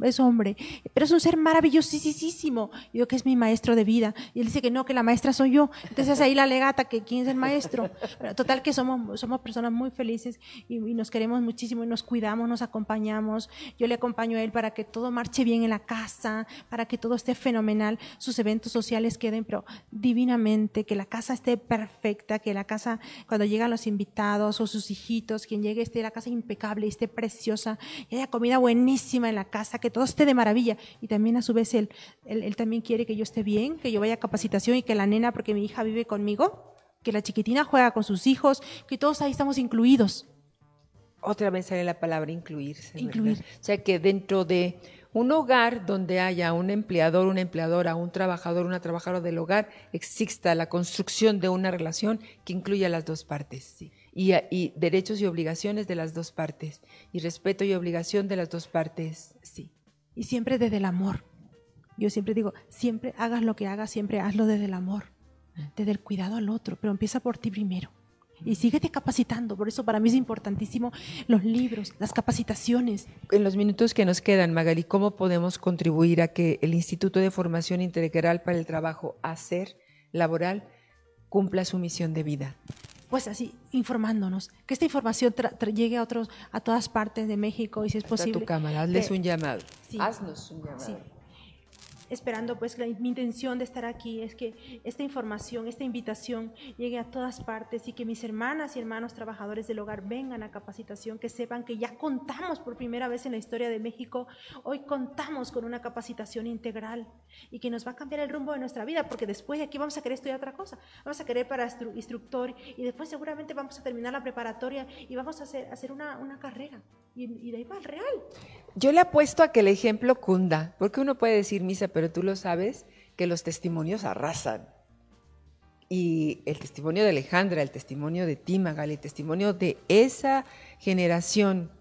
es hombre, pero es un ser maravillosísimo. Yo que es mi maestro de vida. Y él dice que no que la maestra soy yo. Entonces ahí la legata que quién es el maestro. Total que somos, somos personas muy felices y, nos queremos muchísimo y nos cuidamos, nos acompañamos. Yo le acompaño a él para que todo marche bien en la casa, para que todo esté fenomenal, sus eventos sociales queden, pero divinamente, que la casa esté perfecta, que la casa, cuando llegan los invitados o sus hijitos, quien llegue esté la casa impecable, esté preciosa, y haya comida buenísima en la casa, que todo esté de maravilla. Y también a su vez él, él, él también quiere que yo esté bien, que yo vaya a capacitación y que la nena, porque mi hija vive conmigo, que la chiquitina juega con sus hijos, que todos ahí estamos incluidos. Otra vez sale la palabra incluirse. Incluir. O sea que dentro de un hogar donde haya un empleador, una empleadora, un trabajador, una trabajadora del hogar, exista la construcción de una relación que incluya las dos partes. Y, y, derechos y obligaciones de las dos partes. Y respeto y obligación de las dos partes, sí. Y siempre desde el amor. Yo siempre digo, siempre hagas lo que hagas, siempre hazlo desde el amor, desde el cuidado al otro, pero empieza por ti primero. Y síguete capacitando, por eso para mí es importantísimo los libros, las capacitaciones. En los minutos que nos quedan, Magali, ¿cómo podemos contribuir a que el Instituto de Formación Integral para el Trabajo, hacer laboral, cumpla su misión de vida? Pues así, informándonos, que esta información llegue a otros, a todas partes de México y si es posible. A tu cámara, hazles un llamado. Haznos un llamado esperando pues mi intención de estar aquí es que esta información, esta invitación llegue a todas partes y que mis hermanas y hermanos trabajadores del hogar vengan a capacitación, que sepan que ya contamos por primera vez en la historia de México, hoy contamos con una capacitación integral y que nos va a cambiar el rumbo de nuestra vida, porque después de aquí vamos a querer estudiar otra cosa, vamos a querer para instructor y después seguramente vamos a terminar la preparatoria y vamos a hacer, hacer una, una carrera y, de ahí va al real. Yo le apuesto a que el ejemplo cunda, porque uno puede decir misa, pero tú lo sabes, que los testimonios arrasan. Y el testimonio de Alejandra, el testimonio de Timagal, el testimonio de esa generación,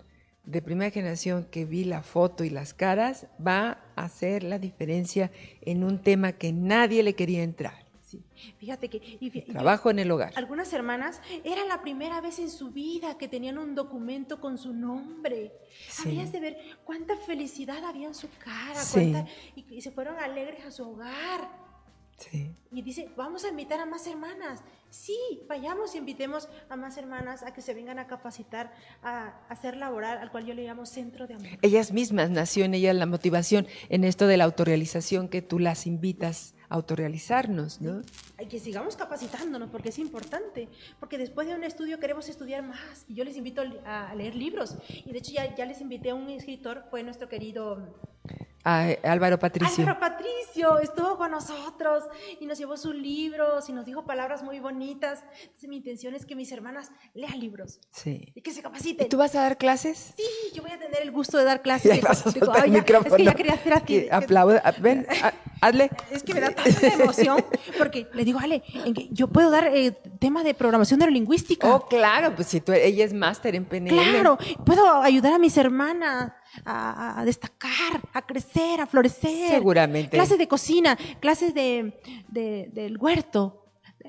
de primera generación que vi la foto y las caras, va a hacer la diferencia en un tema que nadie le quería entrar. Sí, fíjate que... Trabajo en el hogar. Algunas hermanas, era la primera vez en su vida que tenían un documento con su nombre. Habías de ver cuánta felicidad había en su cara, y, se fueron alegres a su hogar. Y dice, vamos a invitar a más hermanas. Sí, vayamos y invitemos a más hermanas a que se vengan a capacitar, a, hacer laboral, al cual yo le llamo centro de amor. Ellas mismas nació en ellas la motivación en esto de la autorrealización que tú las invitas autorrealizarnos, ¿no? Hay que sigamos capacitándonos porque es importante, porque después de un estudio queremos estudiar más. Y yo les invito a leer libros. Y de hecho ya, ya les invité a un escritor, fue nuestro querido Álvaro Patricio. Álvaro Patricio estuvo con nosotros y nos llevó sus libros y nos dijo palabras muy bonitas. Entonces, mi intención es que mis hermanas lean libros. Sí. Y que se capaciten. ¿Y tú vas a dar clases? Sí, yo voy a tener el gusto de dar clases. Ya vas a digo, el micrófono. Es que ya quería hacer aquí. Aplaude. Ven, hazle. Es que me da tanta emoción porque le digo, Ale, yo puedo dar eh, tema de programación neurolingüística. Oh, claro, pues si tú, ella es máster en PNL. Claro, puedo ayudar a mis hermanas a, destacar, a crecer, a florecer. Seguramente. Clases de cocina, clases de, del huerto,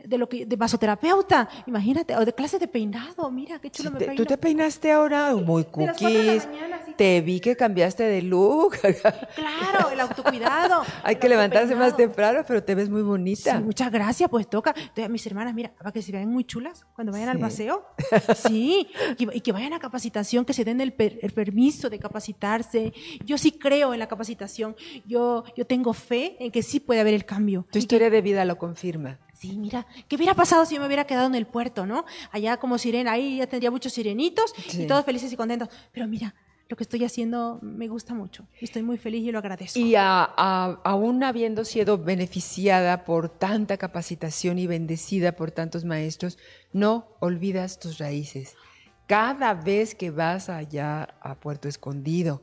de lo que de masoterapeuta, imagínate, o de clases de peinado, mira qué chulo me peino. ¿Tú te peinaste ahora muy cookies? Te vi que cambiaste de look. claro, el autocuidado. Hay que levantarse más temprano, pero te ves muy bonita. Sí, muchas gracias, pues toca. Entonces, mis hermanas, mira, para que se vean muy chulas cuando vayan al paseo. Sí, y, que vayan a capacitación, que se den el, el, permiso de capacitarse. Yo sí creo en la capacitación. Yo, yo tengo fe en que sí puede haber el cambio. Tu historia de vida lo confirma. Sí, mira, ¿qué hubiera pasado si yo me hubiera quedado en el puerto, no? Allá como sirena, ahí ya tendría muchos sirenitos y todos felices y contentos. Pero mira, lo que estoy haciendo me gusta mucho. Estoy muy feliz y lo agradezco. Y aún habiendo sido beneficiada por tanta capacitación y bendecida por tantos maestros, no olvidas tus raíces. Cada vez que vas allá a Puerto Escondido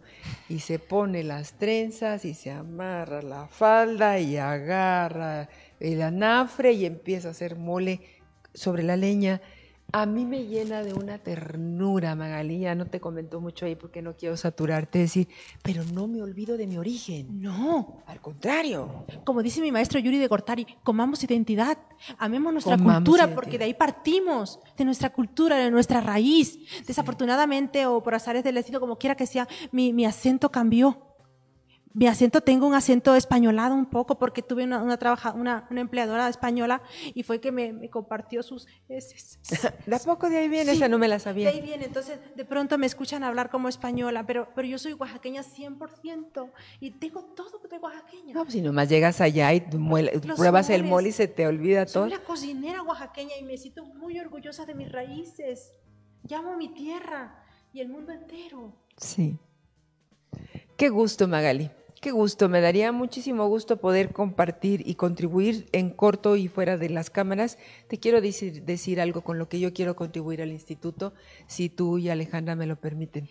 y se pone las trenzas y se amarra la falda y agarra el anafre y empieza a hacer mole sobre la leña. A mí me llena de una ternura, Magalía, no te comentó mucho ahí porque no quiero saturarte, decir, pero no me olvido de mi origen. No, al contrario. Como dice mi maestro Yuri de Gortari, comamos identidad, amemos nuestra cultura, porque de ahí partimos, de nuestra cultura, de nuestra raíz. Desafortunadamente, o por azares del destino, como quiera que sea, mi, mi acento cambió mi acento, tengo un acento españolado un poco porque tuve una, una, una, una empleadora española y fue que me, me compartió sus ¿De a poco de ahí viene? Esa no me la sabía. De ahí viene, entonces de pronto me escuchan hablar como española, pero, pero yo soy oaxaqueña 100% y tengo todo de oaxaqueña. No, pues si nomás llegas allá y pruebas el mole y se te olvida todo. Soy la cocinera oaxaqueña y me siento muy orgullosa de mis raíces. Llamo mi tierra y el mundo entero. Sí. Qué gusto, Magali. Qué gusto, me daría muchísimo gusto poder compartir y contribuir en corto y fuera de las cámaras. Te quiero decir, decir algo con lo que yo quiero contribuir al instituto, si tú y Alejandra me lo permiten.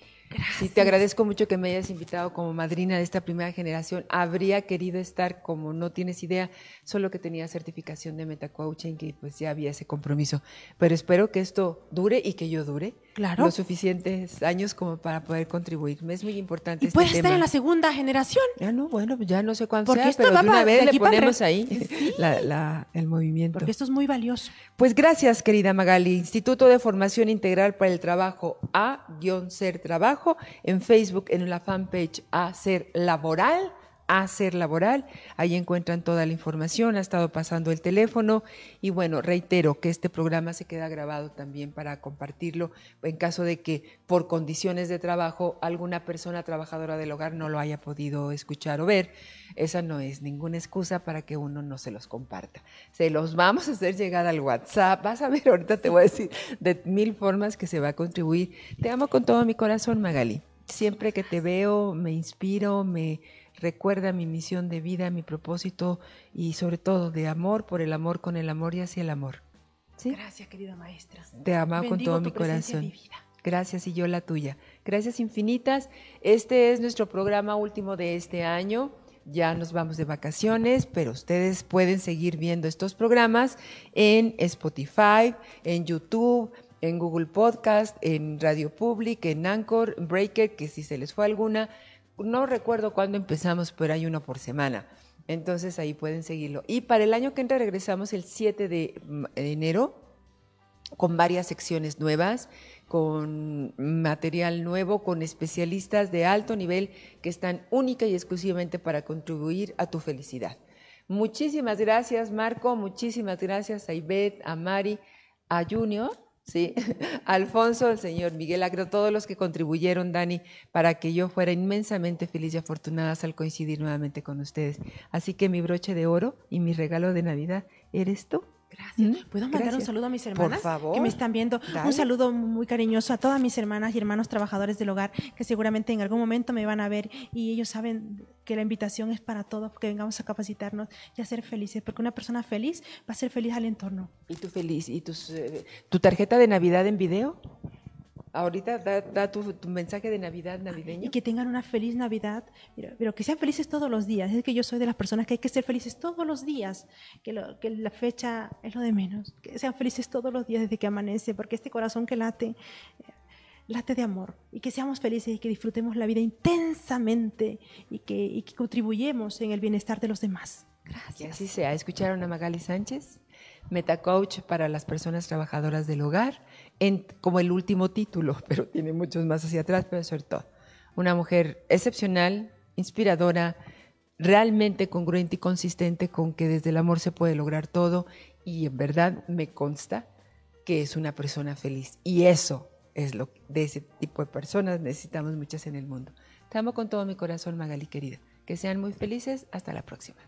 Sí, te agradezco mucho que me hayas invitado como madrina de esta primera generación. Habría querido estar, como no tienes idea, solo que tenía certificación de metacoaching y pues ya había ese compromiso. Pero espero que esto dure y que yo dure claro. los suficientes años como para poder contribuir. Me es muy importante. Y este puedes estar en la segunda generación. Ya no, bueno, ya no sé cuánto sea, pero de una vez le ponemos ahí el movimiento. Porque esto es muy valioso. Pues gracias, querida Magali. Instituto de Formación Integral para el Trabajo A-Ser Trabajo en Facebook, en la fanpage Hacer Laboral. Hacer Laboral, ahí encuentran toda la información, ha estado pasando el teléfono y bueno, reitero que este programa se queda grabado también para compartirlo en caso de que por condiciones de trabajo alguna persona trabajadora del hogar no lo haya podido escuchar o ver esa no es ninguna excusa para que uno no se los comparta. Se los vamos a hacer llegar al WhatsApp. Vas a ver, ahorita te voy a decir de mil formas que se va a contribuir. Te amo con todo mi corazón, Magali. Siempre que te veo, me inspiro, me recuerda mi misión de vida, mi propósito y sobre todo de amor por el amor, con el amor y hacia el amor. Gracias, querida maestra. Te amo con todo mi corazón. Gracias y yo la tuya. Gracias infinitas. Este es nuestro programa último de este año ya nos vamos de vacaciones, pero ustedes pueden seguir viendo estos programas en Spotify, en YouTube, en Google Podcast, en Radio Public, en Anchor, Breaker, que si se les fue alguna, no recuerdo cuándo empezamos, pero hay uno por semana. Entonces ahí pueden seguirlo. Y para el año que entra regresamos el 7 de mm, enero con varias secciones nuevas, con material nuevo, con especialistas de alto nivel que están única y exclusivamente para contribuir a tu felicidad. Muchísimas gracias, Marco. Muchísimas gracias a Ivette, a Mari, a Junior Sí, Alfonso, el señor Miguel Agro, todos los que contribuyeron, Dani, para que yo fuera inmensamente feliz y afortunada al coincidir nuevamente con ustedes. Así que mi broche de oro y mi regalo de Navidad eres tú. Gracias. ¿Puedo mandar un saludo a mis hermanas Por favor. que me están viendo? Un saludo muy cariñoso a todas mis hermanas y hermanos trabajadores del hogar que seguramente en algún momento me van a ver y ellos saben que la invitación es para todos, que vengamos a capacitarnos y a ser felices, porque una persona feliz va a ser feliz al entorno. ¿Y tú feliz? ¿Y tus, eh, tu tarjeta de Navidad en video? Ahorita da, tu, mensaje de Navidad navideño. Y que tengan una feliz Navidad, pero, que sean felices todos los días. Es que yo soy de las personas que hay que ser felices todos los días, que, que la fecha es lo de menos. Que sean felices todos los días desde que amanece, porque este corazón que late, eh, late de amor. Y que seamos felices y que disfrutemos la vida intensamente y que, y que contribuyemos en el bienestar de los demás. Gracias. Que así sea. ¿Escucharon a Magali Sánchez? Metacoach para las personas trabajadoras del hogar, como el último título, pero tiene muchos más hacia atrás, pero sobre todo, una mujer excepcional, inspiradora, realmente congruente y consistente con que desde el amor se puede lograr todo y en verdad me consta que es una persona feliz. Y eso es lo de ese tipo de personas necesitamos muchas en el mundo. Te amo con todo mi corazón, Magali querida. Que sean muy felices. Hasta la próxima.